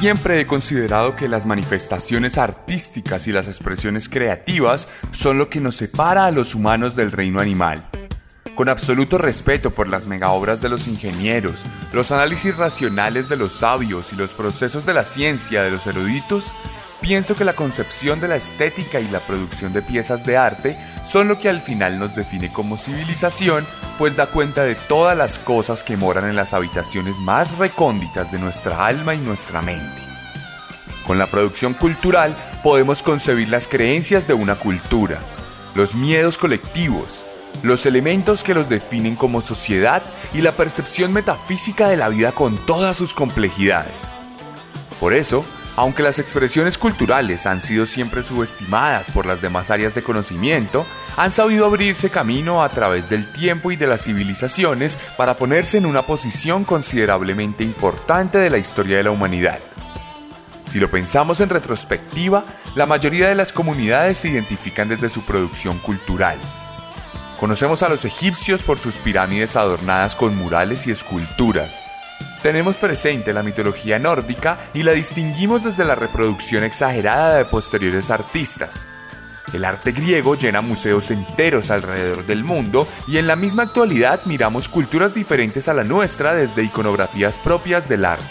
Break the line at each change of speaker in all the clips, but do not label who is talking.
Siempre he considerado que las manifestaciones artísticas y las expresiones creativas son lo que nos separa a los humanos del reino animal. Con absoluto respeto por las megaobras de los ingenieros, los análisis racionales de los sabios y los procesos de la ciencia de los eruditos, pienso que la concepción de la estética y la producción de piezas de arte son lo que al final nos define como civilización, pues da cuenta de todas las cosas que moran en las habitaciones más recónditas de nuestra alma y nuestra mente. Con la producción cultural podemos concebir las creencias de una cultura, los miedos colectivos, los elementos que los definen como sociedad y la percepción metafísica de la vida con todas sus complejidades. Por eso, aunque las expresiones culturales han sido siempre subestimadas por las demás áreas de conocimiento, han sabido abrirse camino a través del tiempo y de las civilizaciones para ponerse en una posición considerablemente importante de la historia de la humanidad. Si lo pensamos en retrospectiva, la mayoría de las comunidades se identifican desde su producción cultural. Conocemos a los egipcios por sus pirámides adornadas con murales y esculturas, tenemos presente la mitología nórdica y la distinguimos desde la reproducción exagerada de posteriores artistas. El arte griego llena museos enteros alrededor del mundo y en la misma actualidad miramos culturas diferentes a la nuestra desde iconografías propias del arte.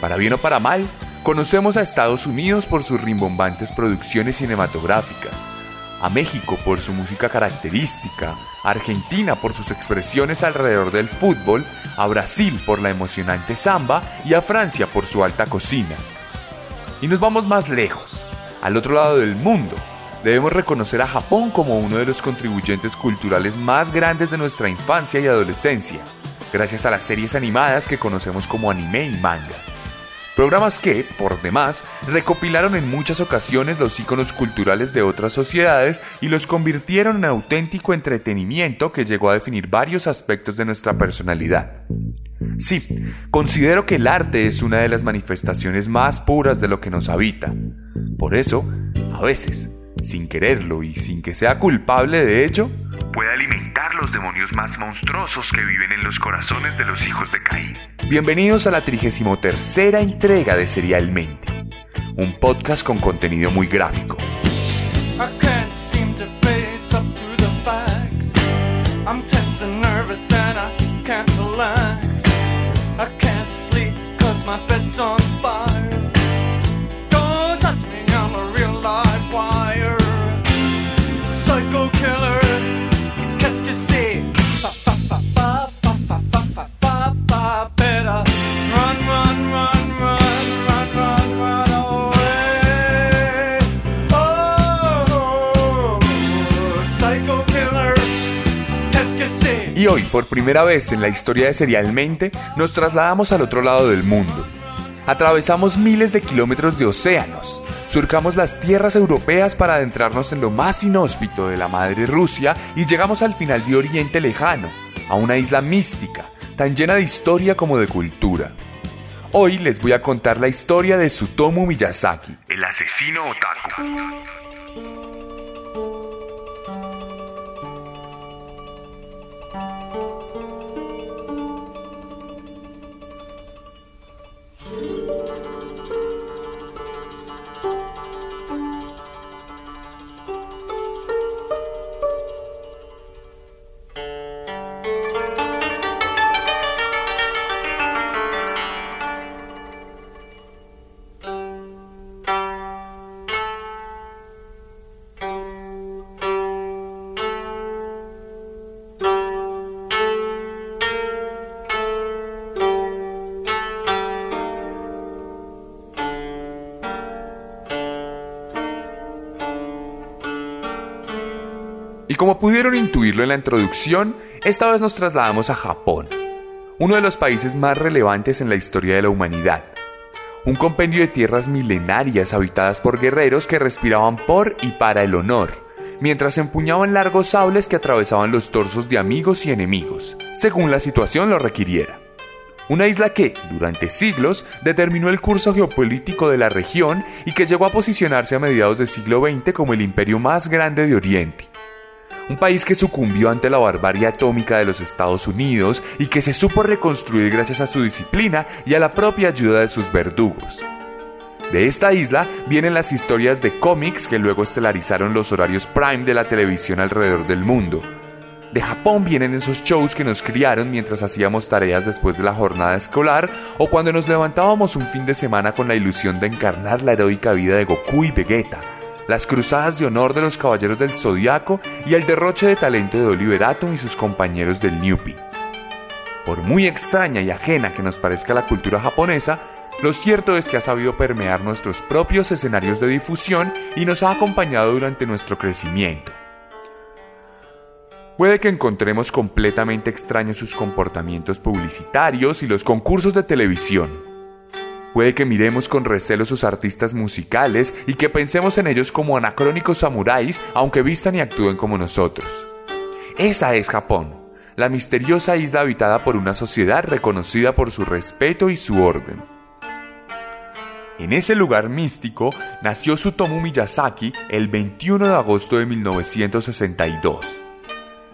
Para bien o para mal, conocemos a Estados Unidos por sus rimbombantes producciones cinematográficas, a México por su música característica, Argentina por sus expresiones alrededor del fútbol, a Brasil por la emocionante samba y a Francia por su alta cocina. Y nos vamos más lejos, al otro lado del mundo. Debemos reconocer a Japón como uno de los contribuyentes culturales más grandes de nuestra infancia y adolescencia, gracias a las series animadas que conocemos como anime y manga. Programas que, por demás, recopilaron en muchas ocasiones los íconos culturales de otras sociedades y los convirtieron en auténtico entretenimiento que llegó a definir varios aspectos de nuestra personalidad. Sí, considero que el arte es una de las manifestaciones más puras de lo que nos habita. Por eso, a veces, sin quererlo y sin que sea culpable de ello, puede alimentar los demonios más monstruosos que viven en los corazones de los hijos de Caín. Bienvenidos a la 33 entrega de Serialmente, un podcast con contenido muy gráfico. Hoy, por primera vez en la historia de Serialmente, nos trasladamos al otro lado del mundo. Atravesamos miles de kilómetros de océanos, surcamos las tierras europeas para adentrarnos en lo más inhóspito de la madre Rusia y llegamos al final de Oriente Lejano, a una isla mística, tan llena de historia como de cultura. Hoy les voy a contar la historia de Sutomu Miyazaki, el asesino otaku. Y como pudieron intuirlo en la introducción, esta vez nos trasladamos a Japón, uno de los países más relevantes en la historia de la humanidad. Un compendio de tierras milenarias habitadas por guerreros que respiraban por y para el honor, mientras empuñaban largos sables que atravesaban los torsos de amigos y enemigos, según la situación lo requiriera. Una isla que, durante siglos, determinó el curso geopolítico de la región y que llegó a posicionarse a mediados del siglo XX como el imperio más grande de Oriente un país que sucumbió ante la barbarie atómica de los Estados Unidos y que se supo reconstruir gracias a su disciplina y a la propia ayuda de sus verdugos. De esta isla vienen las historias de cómics que luego estelarizaron los horarios prime de la televisión alrededor del mundo. De Japón vienen esos shows que nos criaron mientras hacíamos tareas después de la jornada escolar o cuando nos levantábamos un fin de semana con la ilusión de encarnar la heroica vida de Goku y Vegeta las cruzadas de honor de los Caballeros del Zodiaco y el derroche de talento de Oliver Atom y sus compañeros del Newpie. Por muy extraña y ajena que nos parezca la cultura japonesa, lo cierto es que ha sabido permear nuestros propios escenarios de difusión y nos ha acompañado durante nuestro crecimiento. Puede que encontremos completamente extraños sus comportamientos publicitarios y los concursos de televisión, Puede que miremos con recelo sus artistas musicales y que pensemos en ellos como anacrónicos samuráis, aunque vistan y actúen como nosotros. Esa es Japón, la misteriosa isla habitada por una sociedad reconocida por su respeto y su orden. En ese lugar místico nació Sutomu Miyazaki el 21 de agosto de 1962.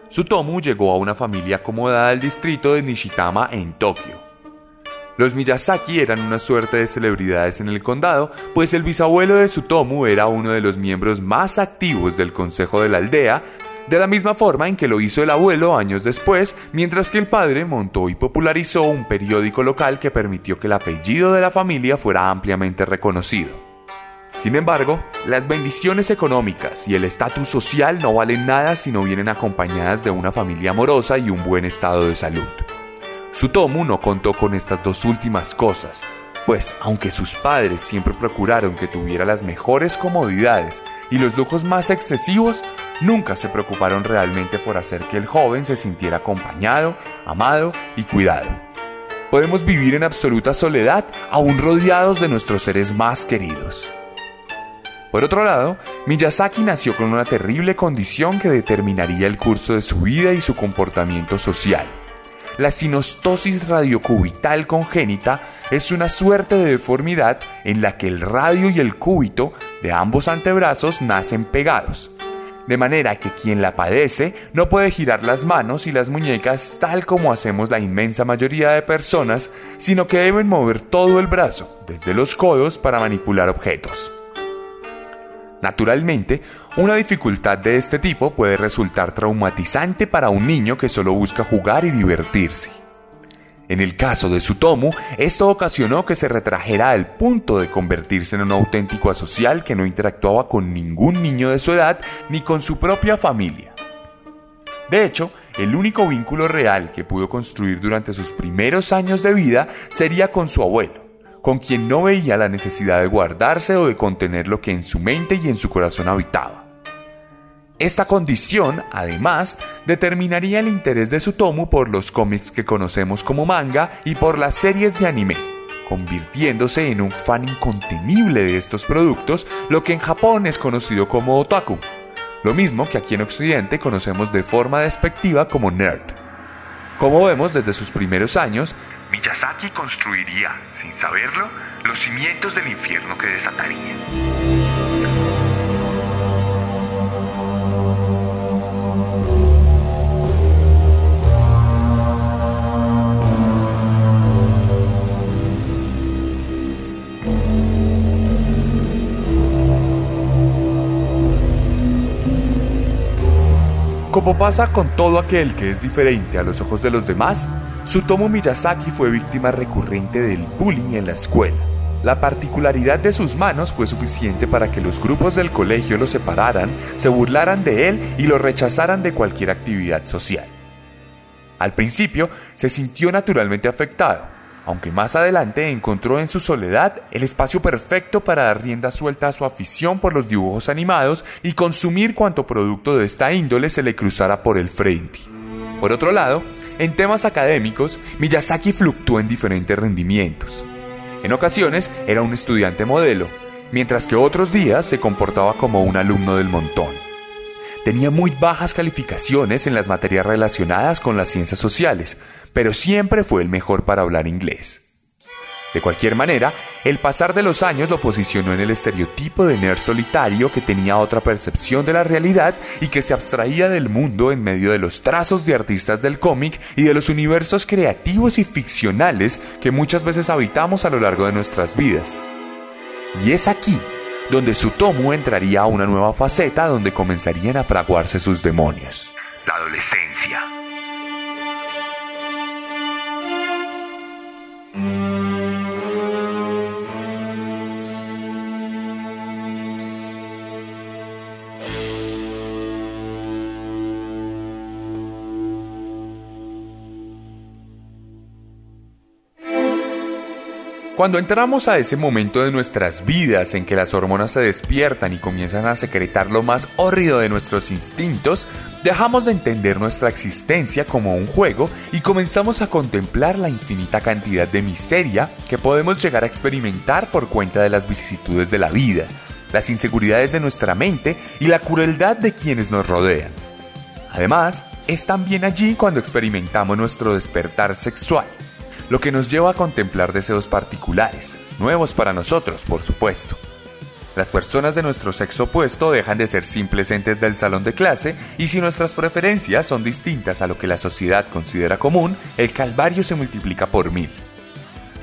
Sutomu llegó a una familia acomodada del distrito de Nishitama en Tokio. Los Miyazaki eran una suerte de celebridades en el condado, pues el bisabuelo de Sutomu era uno de los miembros más activos del consejo de la aldea, de la misma forma en que lo hizo el abuelo años después, mientras que el padre montó y popularizó un periódico local que permitió que el apellido de la familia fuera ampliamente reconocido. Sin embargo, las bendiciones económicas y el estatus social no valen nada si no vienen acompañadas de una familia amorosa y un buen estado de salud. Sutomu no contó con estas dos últimas cosas, pues aunque sus padres siempre procuraron que tuviera las mejores comodidades y los lujos más excesivos, nunca se preocuparon realmente por hacer que el joven se sintiera acompañado, amado y cuidado. Podemos vivir en absoluta soledad aún rodeados de nuestros seres más queridos. Por otro lado, Miyazaki nació con una terrible condición que determinaría el curso de su vida y su comportamiento social la sinostosis radiocubital congénita es una suerte de deformidad en la que el radio y el cúbito de ambos antebrazos nacen pegados, de manera que quien la padece no puede girar las manos y las muñecas tal como hacemos la inmensa mayoría de personas, sino que deben mover todo el brazo, desde los codos, para manipular objetos. Naturalmente, una dificultad de este tipo puede resultar traumatizante para un niño que solo busca jugar y divertirse. En el caso de Sutomu, esto ocasionó que se retrajera al punto de convertirse en un auténtico asocial que no interactuaba con ningún niño de su edad ni con su propia familia. De hecho, el único vínculo real que pudo construir durante sus primeros años de vida sería con su abuelo con quien no veía la necesidad de guardarse o de contener lo que en su mente y en su corazón habitaba. Esta condición, además, determinaría el interés de Sutomu por los cómics que conocemos como manga y por las series de anime, convirtiéndose en un fan incontenible de estos productos, lo que en Japón es conocido como otaku, lo mismo que aquí en Occidente conocemos de forma despectiva como nerd. Como vemos desde sus primeros años, Miyazaki construiría, sin saberlo, los cimientos del infierno que desataría. Como pasa con todo aquel que es diferente a los ojos de los demás, Sutomu Miyazaki fue víctima recurrente del bullying en la escuela. La particularidad de sus manos fue suficiente para que los grupos del colegio lo separaran, se burlaran de él y lo rechazaran de cualquier actividad social. Al principio se sintió naturalmente afectado, aunque más adelante encontró en su soledad el espacio perfecto para dar rienda suelta a su afición por los dibujos animados y consumir cuanto producto de esta índole se le cruzara por el frente. Por otro lado, en temas académicos, Miyazaki fluctuó en diferentes rendimientos. En ocasiones era un estudiante modelo, mientras que otros días se comportaba como un alumno del montón. Tenía muy bajas calificaciones en las materias relacionadas con las ciencias sociales, pero siempre fue el mejor para hablar inglés. De cualquier manera, el pasar de los años lo posicionó en el estereotipo de nerd solitario que tenía otra percepción de la realidad y que se abstraía del mundo en medio de los trazos de artistas del cómic y de los universos creativos y ficcionales que muchas veces habitamos a lo largo de nuestras vidas. Y es aquí donde su tomo entraría a una nueva faceta donde comenzarían a fraguarse sus demonios. La adolescencia. Cuando entramos a ese momento de nuestras vidas en que las hormonas se despiertan y comienzan a secretar lo más hórrido de nuestros instintos, dejamos de entender nuestra existencia como un juego y comenzamos a contemplar la infinita cantidad de miseria que podemos llegar a experimentar por cuenta de las vicisitudes de la vida, las inseguridades de nuestra mente y la crueldad de quienes nos rodean. Además, es también allí cuando experimentamos nuestro despertar sexual lo que nos lleva a contemplar deseos particulares, nuevos para nosotros, por supuesto. Las personas de nuestro sexo opuesto dejan de ser simples entes del salón de clase y si nuestras preferencias son distintas a lo que la sociedad considera común, el calvario se multiplica por mil.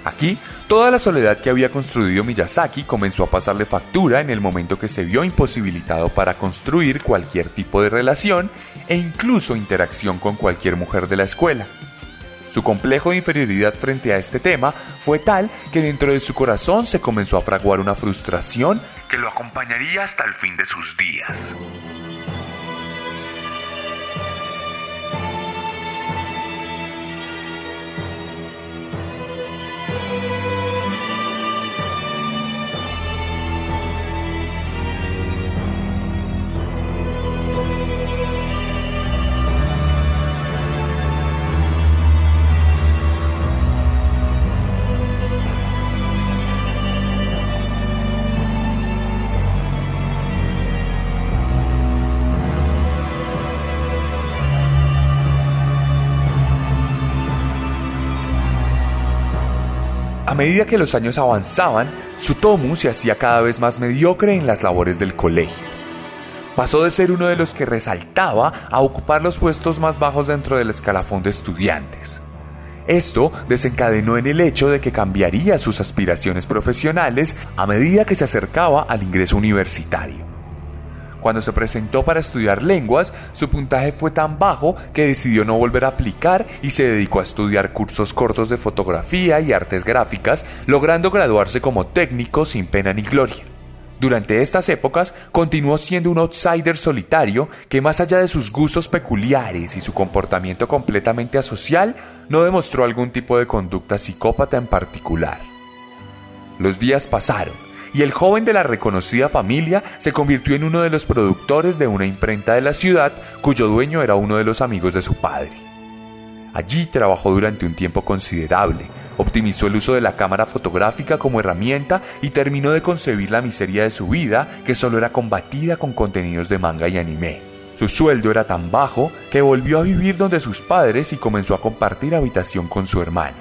Aquí, toda la soledad que había construido Miyazaki comenzó a pasarle factura en el momento que se vio imposibilitado para construir cualquier tipo de relación e incluso interacción con cualquier mujer de la escuela. Su complejo de inferioridad frente a este tema fue tal que dentro de su corazón se comenzó a fraguar una frustración que lo acompañaría hasta el fin de sus días. Medida que los años avanzaban, Sutomu se hacía cada vez más mediocre en las labores del colegio. Pasó de ser uno de los que resaltaba a ocupar los puestos más bajos dentro del escalafón de estudiantes. Esto desencadenó en el hecho de que cambiaría sus aspiraciones profesionales a medida que se acercaba al ingreso universitario. Cuando se presentó para estudiar lenguas, su puntaje fue tan bajo que decidió no volver a aplicar y se dedicó a estudiar cursos cortos de fotografía y artes gráficas, logrando graduarse como técnico sin pena ni gloria. Durante estas épocas continuó siendo un outsider solitario que más allá de sus gustos peculiares y su comportamiento completamente asocial, no demostró algún tipo de conducta psicópata en particular. Los días pasaron y el joven de la reconocida familia se convirtió en uno de los productores de una imprenta de la ciudad cuyo dueño era uno de los amigos de su padre. Allí trabajó durante un tiempo considerable, optimizó el uso de la cámara fotográfica como herramienta y terminó de concebir la miseria de su vida que solo era combatida con contenidos de manga y anime. Su sueldo era tan bajo que volvió a vivir donde sus padres y comenzó a compartir habitación con su hermano.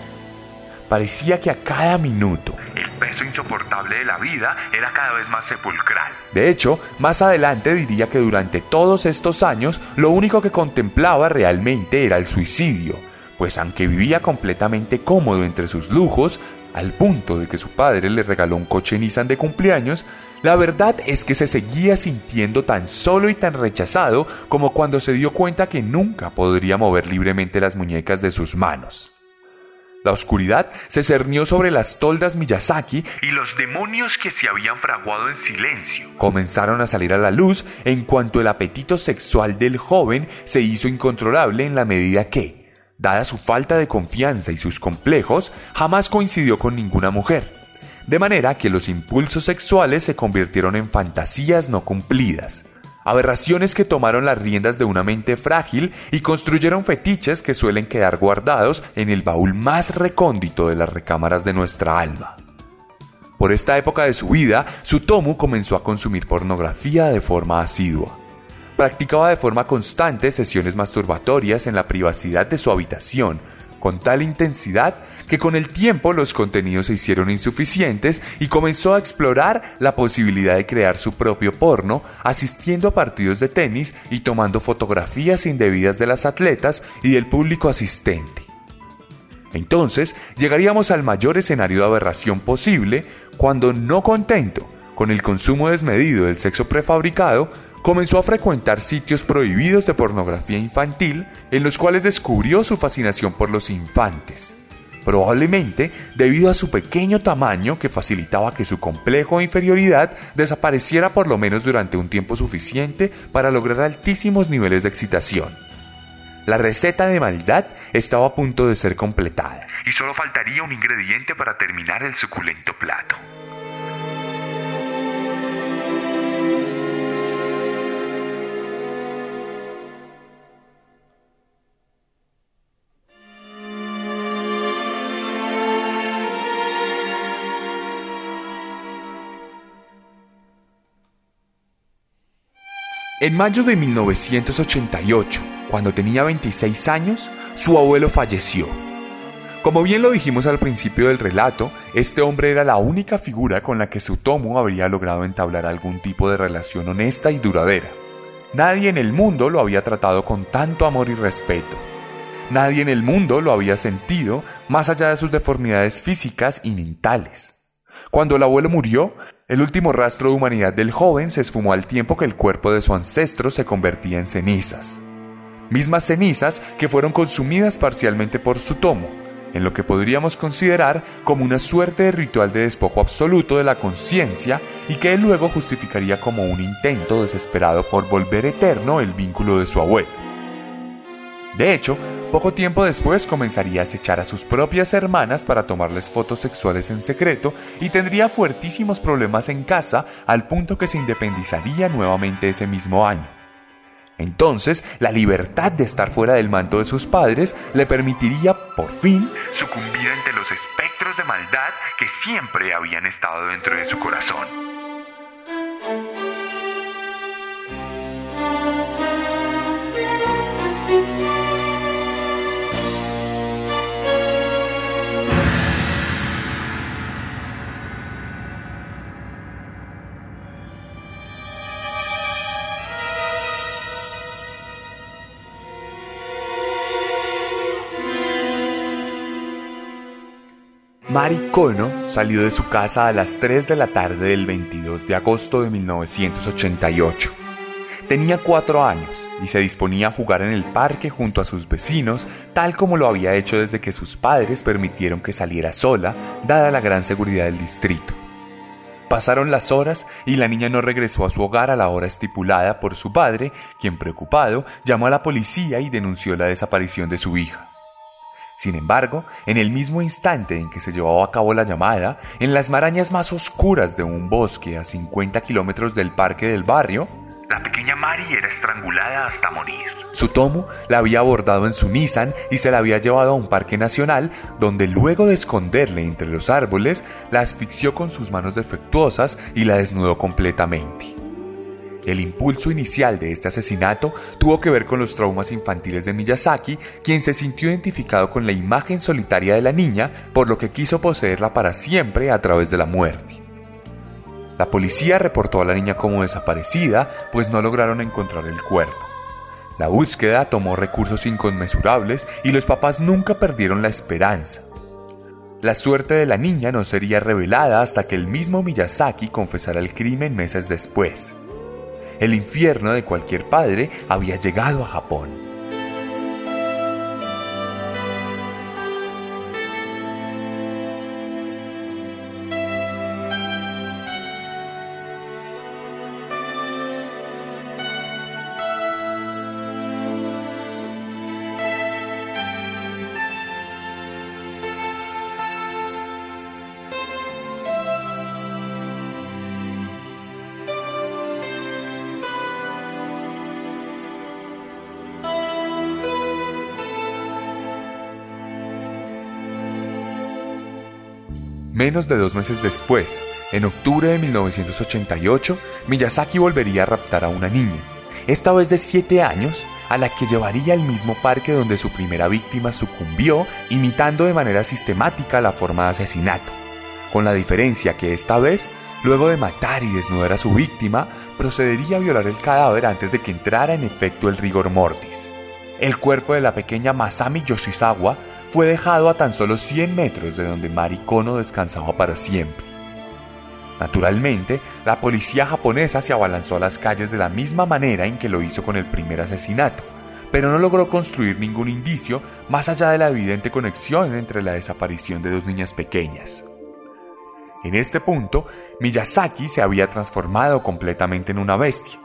Parecía que a cada minuto peso insoportable de la vida era cada vez más sepulcral. De hecho, más adelante diría que durante todos estos años lo único que contemplaba realmente era el suicidio, pues aunque vivía completamente cómodo entre sus lujos, al punto de que su padre le regaló un coche Nissan de cumpleaños, la verdad es que se seguía sintiendo tan solo y tan rechazado como cuando se dio cuenta que nunca podría mover libremente las muñecas de sus manos. La oscuridad se cernió sobre las toldas Miyazaki y los demonios que se habían fraguado en silencio. comenzaron a salir a la luz en cuanto el apetito sexual del joven se hizo incontrolable en la medida que, Dada su falta de confianza y sus complejos, jamás coincidió con ninguna mujer, de manera que los impulsos sexuales se convirtieron en fantasías no cumplidas, aberraciones que tomaron las riendas de una mente frágil y construyeron fetiches que suelen quedar guardados en el baúl más recóndito de las recámaras de nuestra alma. Por esta época de su vida, Sutomu comenzó a consumir pornografía de forma asidua. Practicaba de forma constante sesiones masturbatorias en la privacidad de su habitación, con tal intensidad que con el tiempo los contenidos se hicieron insuficientes y comenzó a explorar la posibilidad de crear su propio porno, asistiendo a partidos de tenis y tomando fotografías indebidas de las atletas y del público asistente. Entonces llegaríamos al mayor escenario de aberración posible cuando no contento con el consumo desmedido del sexo prefabricado, comenzó a frecuentar sitios prohibidos de pornografía infantil en los cuales descubrió su fascinación por los infantes, probablemente debido a su pequeño tamaño que facilitaba que su complejo de inferioridad desapareciera por lo menos durante un tiempo suficiente para lograr altísimos niveles de excitación. La receta de maldad estaba a punto de ser completada y solo faltaría un ingrediente para terminar el suculento plato. En mayo de 1988, cuando tenía 26 años, su abuelo falleció. Como bien lo dijimos al principio del relato, este hombre era la única figura con la que Sutomu habría logrado entablar algún tipo de relación honesta y duradera. Nadie en el mundo lo había tratado con tanto amor y respeto. Nadie en el mundo lo había sentido más allá de sus deformidades físicas y mentales. Cuando el abuelo murió, el último rastro de humanidad del joven se esfumó al tiempo que el cuerpo de su ancestro se convertía en cenizas. Mismas cenizas que fueron consumidas parcialmente por su tomo, en lo que podríamos considerar como una suerte de ritual de despojo absoluto de la conciencia y que él luego justificaría como un intento desesperado por volver eterno el vínculo de su abuelo. De hecho, poco tiempo después comenzaría a acechar a sus propias hermanas para tomarles fotos sexuales en secreto y tendría fuertísimos problemas en casa al punto que se independizaría nuevamente ese mismo año. Entonces, la libertad de estar fuera del manto de sus padres le permitiría, por fin, sucumbir ante los espectros de maldad que siempre habían estado dentro de su corazón. Mari Kono salió de su casa a las 3 de la tarde del 22 de agosto de 1988. Tenía cuatro años y se disponía a jugar en el parque junto a sus vecinos, tal como lo había hecho desde que sus padres permitieron que saliera sola, dada la gran seguridad del distrito. Pasaron las horas y la niña no regresó a su hogar a la hora estipulada por su padre, quien preocupado llamó a la policía y denunció la desaparición de su hija. Sin embargo, en el mismo instante en que se llevaba a cabo la llamada, en las marañas más oscuras de un bosque a 50 kilómetros del parque del barrio, la pequeña Mari era estrangulada hasta morir. Su tomo la había abordado en su Nissan y se la había llevado a un parque nacional, donde luego de esconderle entre los árboles, la asfixió con sus manos defectuosas y la desnudó completamente. El impulso inicial de este asesinato tuvo que ver con los traumas infantiles de Miyazaki, quien se sintió identificado con la imagen solitaria de la niña, por lo que quiso poseerla para siempre a través de la muerte. La policía reportó a la niña como desaparecida, pues no lograron encontrar el cuerpo. La búsqueda tomó recursos inconmensurables y los papás nunca perdieron la esperanza. La suerte de la niña no sería revelada hasta que el mismo Miyazaki confesara el crimen meses después. El infierno de cualquier padre había llegado a Japón. Menos de dos meses después, en octubre de 1988, Miyazaki volvería a raptar a una niña, esta vez de 7 años, a la que llevaría al mismo parque donde su primera víctima sucumbió, imitando de manera sistemática la forma de asesinato, con la diferencia que esta vez, luego de matar y desnudar a su víctima, procedería a violar el cadáver antes de que entrara en efecto el rigor mortis. El cuerpo de la pequeña Masami Yoshizawa fue dejado a tan solo 100 metros de donde Mari Kono descansaba para siempre. Naturalmente, la policía japonesa se abalanzó a las calles de la misma manera en que lo hizo con el primer asesinato, pero no logró construir ningún indicio más allá de la evidente conexión entre la desaparición de dos niñas pequeñas. En este punto, Miyazaki se había transformado completamente en una bestia.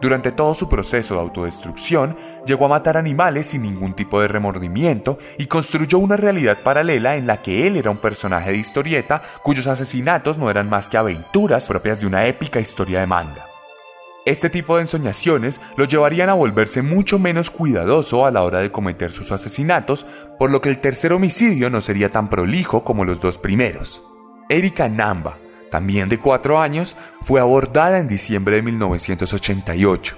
Durante todo su proceso de autodestrucción, llegó a matar animales sin ningún tipo de remordimiento y construyó una realidad paralela en la que él era un personaje de historieta cuyos asesinatos no eran más que aventuras propias de una épica historia de manga. Este tipo de ensoñaciones lo llevarían a volverse mucho menos cuidadoso a la hora de cometer sus asesinatos, por lo que el tercer homicidio no sería tan prolijo como los dos primeros. Erika Namba, también de cuatro años, fue abordada en diciembre de 1988.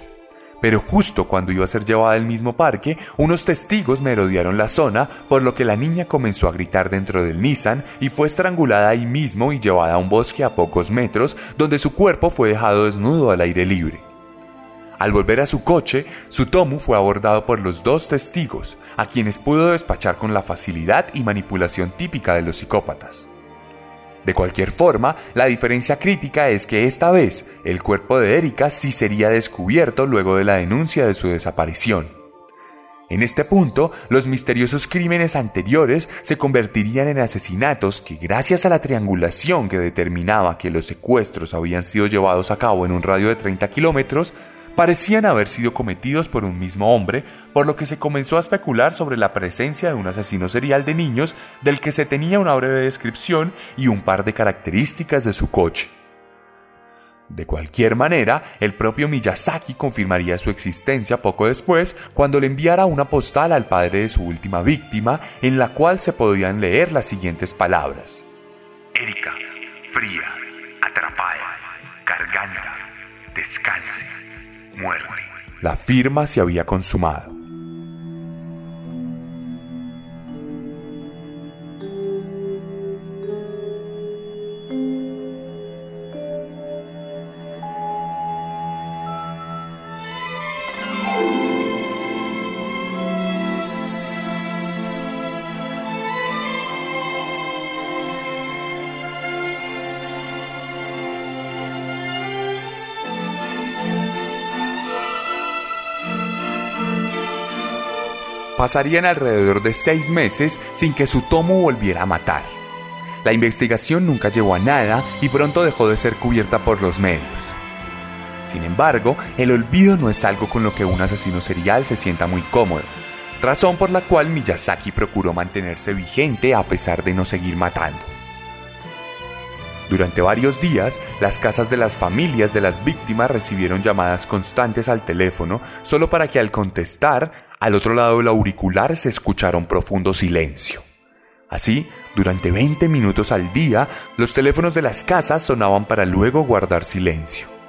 Pero justo cuando iba a ser llevada al mismo parque, unos testigos merodearon la zona, por lo que la niña comenzó a gritar dentro del Nissan y fue estrangulada ahí mismo y llevada a un bosque a pocos metros, donde su cuerpo fue dejado desnudo al aire libre. Al volver a su coche, Sutomu fue abordado por los dos testigos, a quienes pudo despachar con la facilidad y manipulación típica de los psicópatas. De cualquier forma, la diferencia crítica es que esta vez el cuerpo de Erika sí sería descubierto luego de la denuncia de su desaparición. En este punto, los misteriosos crímenes anteriores se convertirían en asesinatos que gracias a la triangulación que determinaba que los secuestros habían sido llevados a cabo en un radio de 30 kilómetros, parecían haber sido cometidos por un mismo hombre, por lo que se comenzó a especular sobre la presencia de un asesino serial de niños del que se tenía una breve descripción y un par de características de su coche. De cualquier manera, el propio Miyazaki confirmaría su existencia poco después cuando le enviara una postal al padre de su última víctima en la cual se podían leer las siguientes palabras.
Erika, fría, atrapada, garganta, descanse
La firma se había consumado. Pasarían alrededor de seis meses sin que su tomo volviera a matar. La investigación nunca llevó a nada y pronto dejó de ser cubierta por los medios. Sin embargo, el olvido no es algo con lo que un asesino serial se sienta muy cómodo, razón por la cual Miyazaki procuró mantenerse vigente a pesar de no seguir matando. Durante varios días, las casas de las familias de las víctimas recibieron llamadas constantes al teléfono solo para que al contestar al otro lado del auricular se escuchara un profundo silencio. Así, durante 20 minutos al día, los teléfonos de las casas sonaban para luego guardar silencio.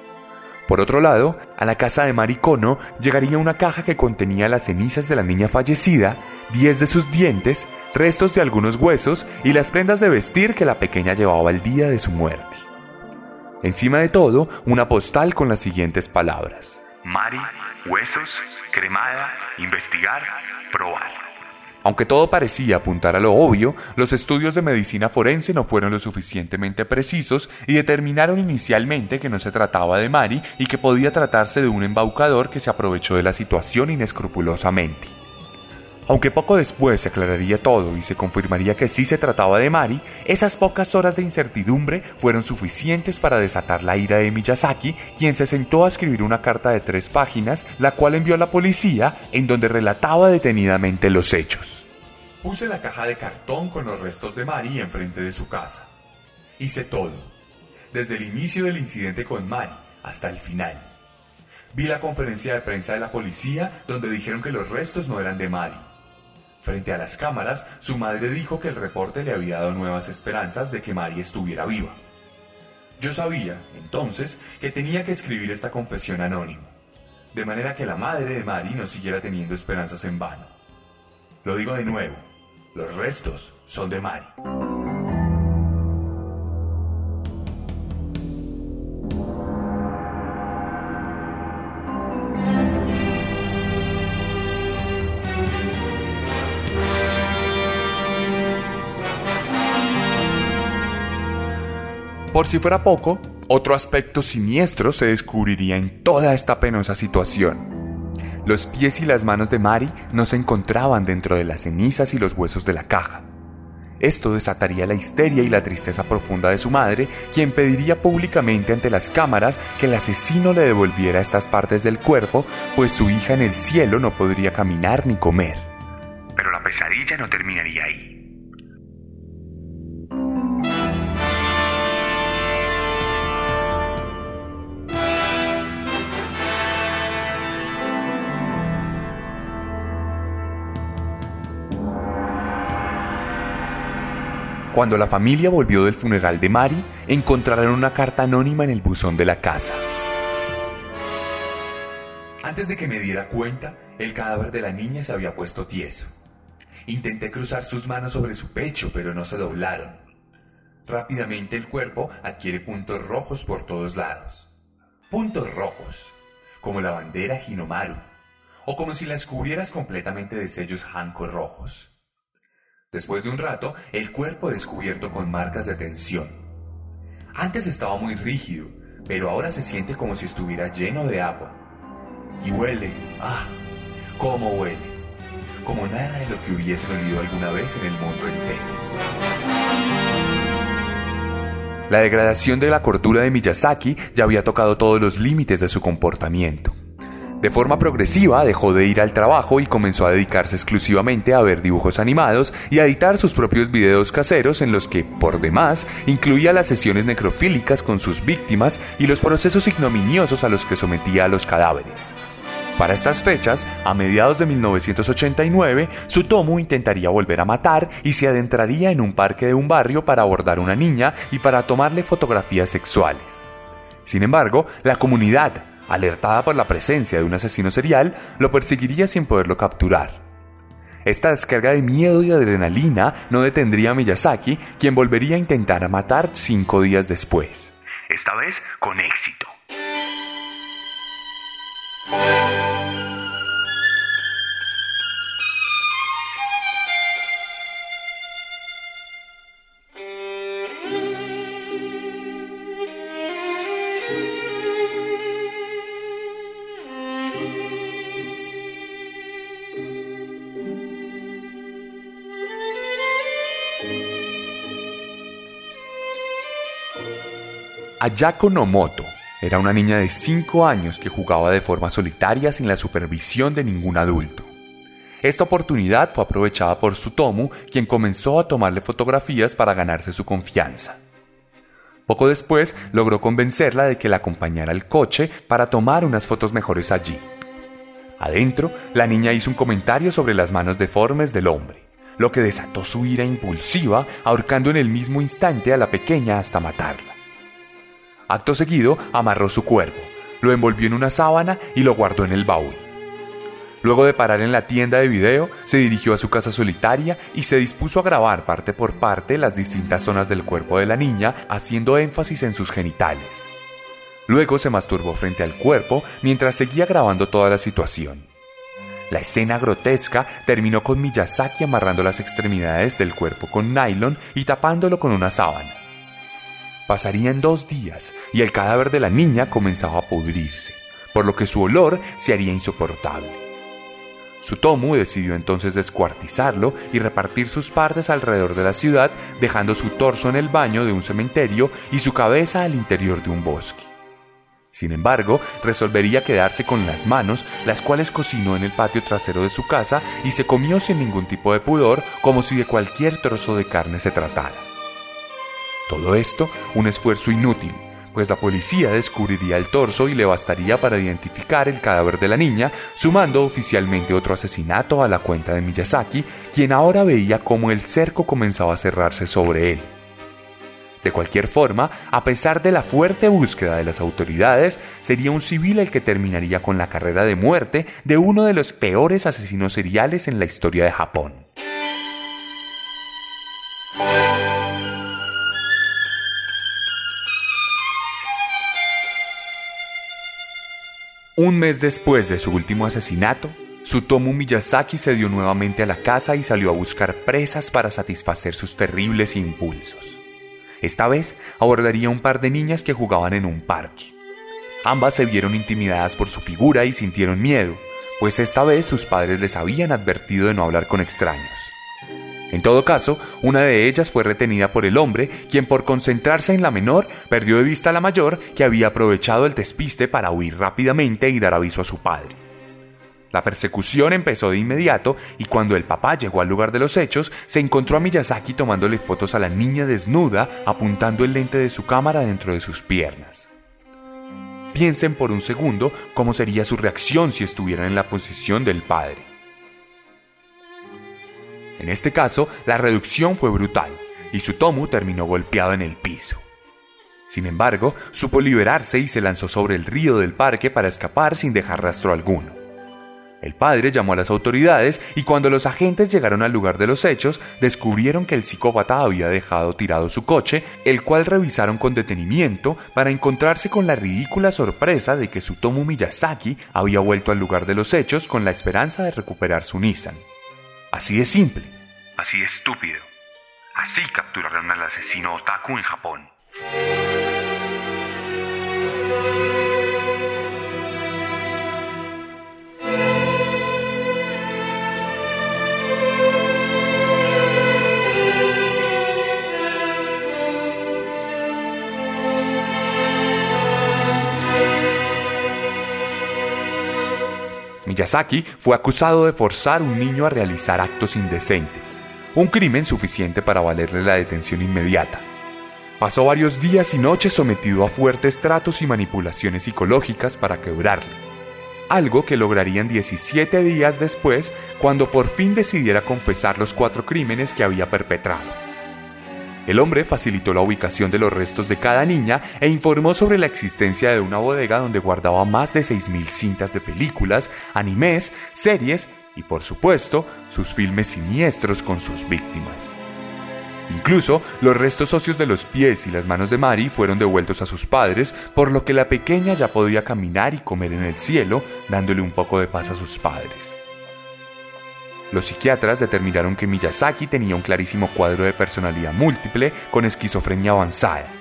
Por otro lado, a la casa de Maricono llegaría una caja que contenía las cenizas de la niña fallecida, 10 de sus dientes, restos de algunos huesos y las prendas de vestir que la pequeña llevaba el día de su muerte. Encima de todo, una postal con las siguientes palabras.
Mari, huesos, cremada, investigar, probar.
Aunque todo parecía apuntar a lo obvio, los estudios de medicina forense no fueron lo suficientemente precisos y determinaron inicialmente que no se trataba de Mari y que podía tratarse de un embaucador que se aprovechó de la situación inescrupulosamente. Aunque poco después se aclararía todo y se confirmaría que sí se trataba de Mari, esas pocas horas de incertidumbre fueron suficientes para desatar la ira de Miyazaki, quien se sentó a escribir una carta de tres páginas, la cual envió a la policía, en donde relataba detenidamente los hechos. Puse la caja de cartón con los restos de Mari enfrente de su casa. Hice todo, desde el inicio del incidente con Mari hasta el final. Vi la conferencia de prensa de la policía donde dijeron que los restos no eran de Mari Frente a las cámaras, su madre dijo que el reporte le había dado nuevas esperanzas de que Mari estuviera viva. Yo sabía, entonces, que tenía que escribir esta confesión anónima, de manera que la madre de Mari no siguiera teniendo esperanzas en vano. Lo digo de nuevo, los restos son de Mari. Por si fuera poco, otro aspecto siniestro se descubriría en toda esta penosa situación. Los pies y las manos de Mari no se encontraban dentro de las cenizas y los huesos de la caja. Esto desataría la histeria y la tristeza profunda de su madre, quien pediría públicamente ante las cámaras que el asesino le devolviera estas partes del cuerpo, pues su hija en el cielo no podría caminar ni comer.
Pero la pesadilla no terminaría ahí.
Cuando la familia volvió del funeral de Mari, encontraron una carta anónima en el buzón de la casa. Antes de que me diera cuenta, el cadáver de la niña se había puesto tieso. Intenté cruzar sus manos sobre su pecho, pero no se doblaron. Rápidamente el cuerpo adquiere puntos rojos por todos lados. Puntos rojos, como la bandera Hinomaru, o como si las cubrieras completamente de sellos Hanko rojos. Después de un rato, el cuerpo descubierto con marcas de tensión. Antes estaba muy rígido, pero ahora se siente como si estuviera lleno de agua. Y huele, ah, cómo huele, como nada de lo que hubiese olido alguna vez en el mundo entero. La degradación de la cordura de Miyazaki ya había tocado todos los límites de su comportamiento. De forma progresiva dejó de ir al trabajo y comenzó a dedicarse exclusivamente a ver dibujos animados y a editar sus propios videos caseros en los que, por demás, incluía las sesiones necrofílicas con sus víctimas y los procesos ignominiosos a los que sometía a los cadáveres. Para estas fechas, a mediados de 1989, Sutomu intentaría volver a matar y se adentraría en un parque de un barrio para abordar una niña y para tomarle fotografías sexuales. Sin embargo, la comunidad, alertada por la presencia de un asesino serial, lo perseguiría sin poderlo capturar. Esta descarga de miedo y adrenalina no detendría a Miyazaki, quien volvería a intentar matar cinco días después.
Esta vez con éxito.
Ayako Nomoto era una niña de 5 años que jugaba de forma solitaria sin la supervisión de ningún adulto. Esta oportunidad fue aprovechada por Sutomu, quien comenzó a tomarle fotografías para ganarse su confianza. Poco después logró convencerla de que la acompañara al coche para tomar unas fotos mejores allí. Adentro, la niña hizo un comentario sobre las manos deformes del hombre, lo que desató su ira impulsiva, ahorcando en el mismo instante a la pequeña hasta matarla. Acto seguido, amarró su cuerpo, lo envolvió en una sábana y lo guardó en el baúl. Luego de parar en la tienda de video, se dirigió a su casa solitaria y se dispuso a grabar parte por parte las distintas zonas del cuerpo de la niña, haciendo énfasis en sus genitales. Luego se masturbó frente al cuerpo mientras seguía grabando toda la situación. La escena grotesca terminó con Miyazaki amarrando las extremidades del cuerpo con nylon y tapándolo con una sábana. Pasarían dos días y el cadáver de la niña comenzaba a pudrirse, por lo que su olor se haría insoportable. Sutomu decidió entonces descuartizarlo y repartir sus partes alrededor de la ciudad, dejando su torso en el baño de un cementerio y su cabeza al interior de un bosque. Sin embargo, resolvería quedarse con las manos, las cuales cocinó en el patio trasero de su casa y se comió sin ningún tipo de pudor, como si de cualquier trozo de carne se tratara. Todo esto un esfuerzo inútil, pues la policía descubriría el torso y le bastaría para identificar el cadáver de la niña, sumando oficialmente otro asesinato a la cuenta de Miyazaki, quien ahora veía cómo el cerco comenzaba a cerrarse sobre él. De cualquier forma, a pesar de la fuerte búsqueda de las autoridades, sería un civil el que terminaría con la carrera de muerte de uno de los peores asesinos seriales en la historia de Japón. Un mes después de su último asesinato, Sutomu Miyazaki se dio nuevamente a la casa y salió a buscar presas para satisfacer sus terribles impulsos. Esta vez abordaría un par de niñas que jugaban en un parque. Ambas se vieron intimidadas por su figura y sintieron miedo, pues esta vez sus padres les habían advertido de no hablar con extraños. En todo caso, una de ellas fue retenida por el hombre, quien por concentrarse en la menor perdió de vista a la mayor, que había aprovechado el despiste para huir rápidamente y dar aviso a su padre. La persecución empezó de inmediato y cuando el papá llegó al lugar de los hechos, se encontró a Miyazaki tomándole fotos a la niña desnuda, apuntando el lente de su cámara dentro de sus piernas. Piensen por un segundo cómo sería su reacción si estuvieran en la posición del padre. En este caso, la reducción fue brutal y Sutomu terminó golpeado en el piso. Sin embargo, supo liberarse y se lanzó sobre el río del parque para escapar sin dejar rastro alguno. El padre llamó a las autoridades y cuando los agentes llegaron al lugar de los hechos, descubrieron que el psicópata había dejado tirado su coche, el cual revisaron con detenimiento para encontrarse con la ridícula sorpresa de que Sutomu Miyazaki había vuelto al lugar de los hechos con la esperanza de recuperar su Nissan. Así de simple.
Así estúpido. Así capturaron al asesino otaku en Japón.
Miyazaki fue acusado de forzar a un niño a realizar actos indecentes, un crimen suficiente para valerle la detención inmediata. Pasó varios días y noches sometido a fuertes tratos y manipulaciones psicológicas para quebrarle, algo que lograrían 17 días después cuando por fin decidiera confesar los cuatro crímenes que había perpetrado. El hombre facilitó la ubicación de los restos de cada niña e informó sobre la existencia de una bodega donde guardaba más de 6.000 cintas de películas, animes, series y por supuesto sus filmes siniestros con sus víctimas. Incluso los restos óseos de los pies y las manos de Mari fueron devueltos a sus padres, por lo que la pequeña ya podía caminar y comer en el cielo, dándole un poco de paz a sus padres. Los psiquiatras determinaron que Miyazaki tenía un clarísimo cuadro de personalidad múltiple con esquizofrenia avanzada.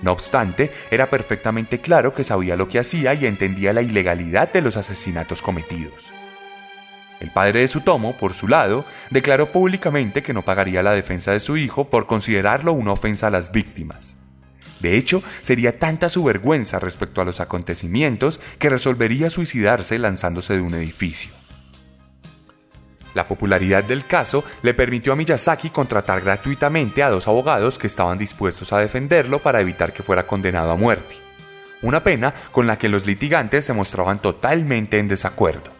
No obstante, era perfectamente claro que sabía lo que hacía y entendía la ilegalidad de los asesinatos cometidos. El padre de Sutomo, por su lado, declaró públicamente que no pagaría la defensa de su hijo por considerarlo una ofensa a las víctimas. De hecho, sería tanta su vergüenza respecto a los acontecimientos que resolvería suicidarse lanzándose de un edificio. La popularidad del caso le permitió a Miyazaki contratar gratuitamente a dos abogados que estaban dispuestos a defenderlo para evitar que fuera condenado a muerte. Una pena con la que los litigantes se mostraban totalmente en desacuerdo.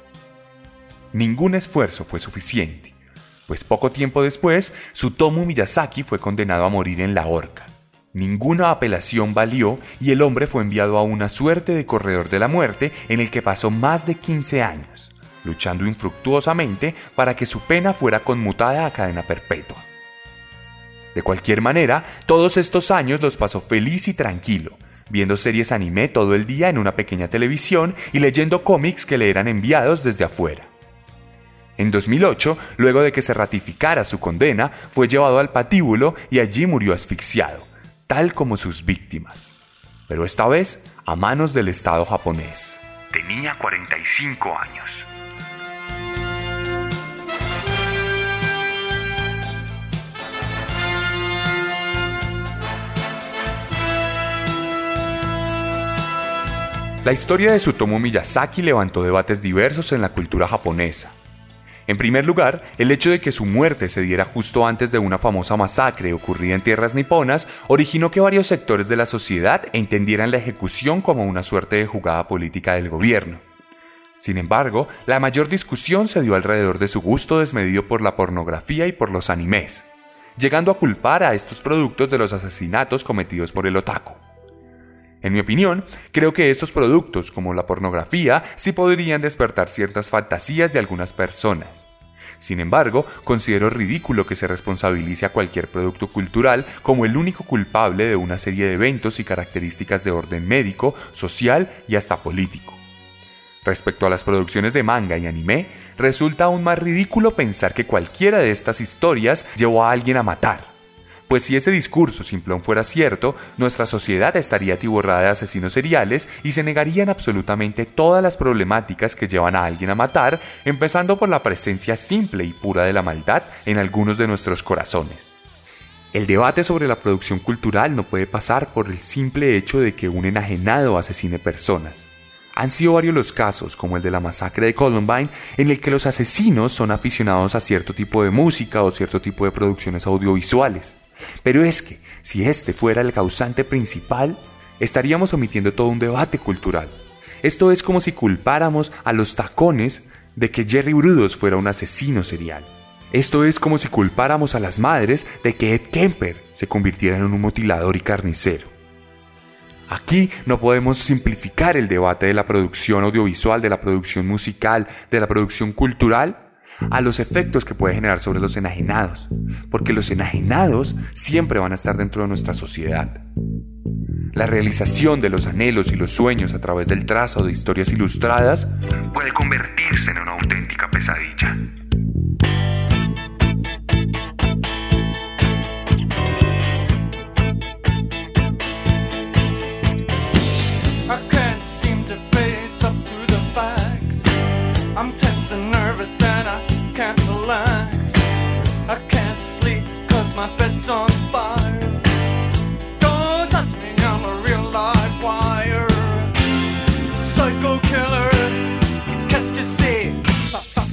Ningún esfuerzo fue suficiente, pues poco tiempo después, Sutomu Miyazaki fue condenado a morir en la horca. Ninguna apelación valió y el hombre fue enviado a una suerte de corredor de la muerte en el que pasó más de 15 años luchando infructuosamente para que su pena fuera conmutada a cadena perpetua. De cualquier manera, todos estos años los pasó feliz y tranquilo, viendo series anime todo el día en una pequeña televisión y leyendo cómics que le eran enviados desde afuera. En 2008, luego de que se ratificara su condena, fue llevado al patíbulo y allí murió asfixiado, tal como sus víctimas. Pero esta vez a manos del Estado japonés.
Tenía 45 años.
La historia de Sutomu Miyazaki levantó debates diversos en la cultura japonesa. En primer lugar, el hecho de que su muerte se diera justo antes de una famosa masacre ocurrida en tierras niponas originó que varios sectores de la sociedad entendieran la ejecución como una suerte de jugada política del gobierno. Sin embargo, la mayor discusión se dio alrededor de su gusto desmedido por la pornografía y por los animes, llegando a culpar a estos productos de los asesinatos cometidos por el otaku. En mi opinión, creo que estos productos, como la pornografía, sí podrían despertar ciertas fantasías de algunas personas. Sin embargo, considero ridículo que se responsabilice a cualquier producto cultural como el único culpable de una serie de eventos y características de orden médico, social y hasta político. Respecto a las producciones de manga y anime, resulta aún más ridículo pensar que cualquiera de estas historias llevó a alguien a matar, pues si ese discurso simplón fuera cierto, nuestra sociedad estaría atiborrada de asesinos seriales y se negarían absolutamente todas las problemáticas que llevan a alguien a matar, empezando por la presencia simple y pura de la maldad en algunos de nuestros corazones. El debate sobre la producción cultural no puede pasar por el simple hecho de que un enajenado asesine personas. Han sido varios los casos, como el de la masacre de Columbine, en el que los asesinos son aficionados a cierto tipo de música o cierto tipo de producciones audiovisuales. Pero es que, si este fuera el causante principal, estaríamos omitiendo todo un debate cultural. Esto es como si culpáramos a los tacones de que Jerry Brudos fuera un asesino serial. Esto es como si culpáramos a las madres de que Ed Kemper se convirtiera en un mutilador y carnicero. Aquí no podemos simplificar el debate de la producción audiovisual, de la producción musical, de la producción cultural a los efectos que puede generar sobre los enajenados, porque los enajenados siempre van a estar dentro de nuestra sociedad. La realización de los anhelos y los sueños a través del trazo de historias ilustradas
puede convertirse en una auténtica pesadilla.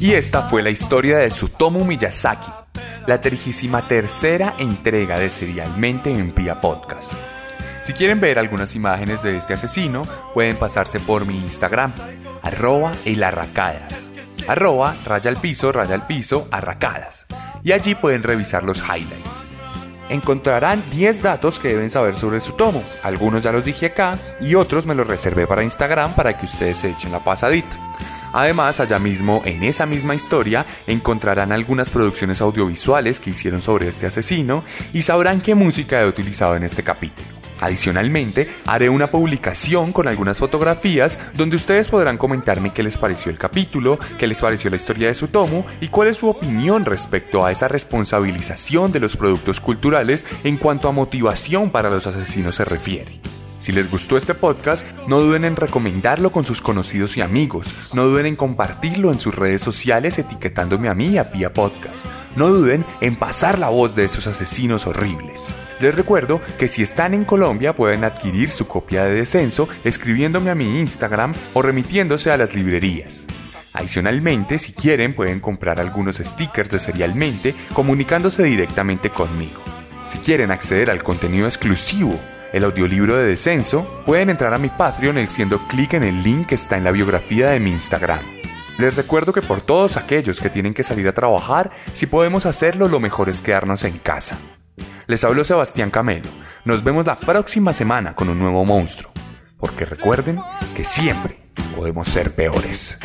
Y esta fue la historia de Sutomu Miyazaki, la trigésima tercera entrega de Serialmente en Pia Podcast. Si quieren ver algunas imágenes de este asesino, pueden pasarse por mi Instagram, arroba elarracadas, arroba raya al piso, raya al piso, arracadas. Y allí pueden revisar los highlights. Encontrarán 10 datos que deben saber sobre Sutomu. Algunos ya los dije acá y otros me los reservé para Instagram para que ustedes se echen la pasadita. Además, allá mismo, en esa misma historia, encontrarán algunas producciones audiovisuales que hicieron sobre este asesino y sabrán qué música he utilizado en este capítulo. Adicionalmente, haré una publicación con algunas fotografías donde ustedes podrán comentarme qué les pareció el capítulo, qué les pareció la historia de su tomo y cuál es su opinión respecto a esa responsabilización de los productos culturales en cuanto a motivación para los asesinos se refiere. Si les gustó este podcast, no duden en recomendarlo con sus conocidos y amigos. No duden en compartirlo en sus redes sociales etiquetándome a mí a Pia Podcast. No duden en pasar la voz de esos asesinos horribles. Les recuerdo que si están en Colombia pueden adquirir su copia de descenso escribiéndome a mi Instagram o remitiéndose a las librerías. Adicionalmente, si quieren, pueden comprar algunos stickers de Serialmente comunicándose directamente conmigo. Si quieren acceder al contenido exclusivo el audiolibro de descenso, pueden entrar a mi Patreon haciendo clic en el link que está en la biografía de mi Instagram. Les recuerdo que por todos aquellos que tienen que salir a trabajar, si podemos hacerlo, lo mejor es quedarnos en casa. Les hablo Sebastián Camelo. Nos vemos la próxima semana con un nuevo monstruo. Porque recuerden que siempre podemos ser peores.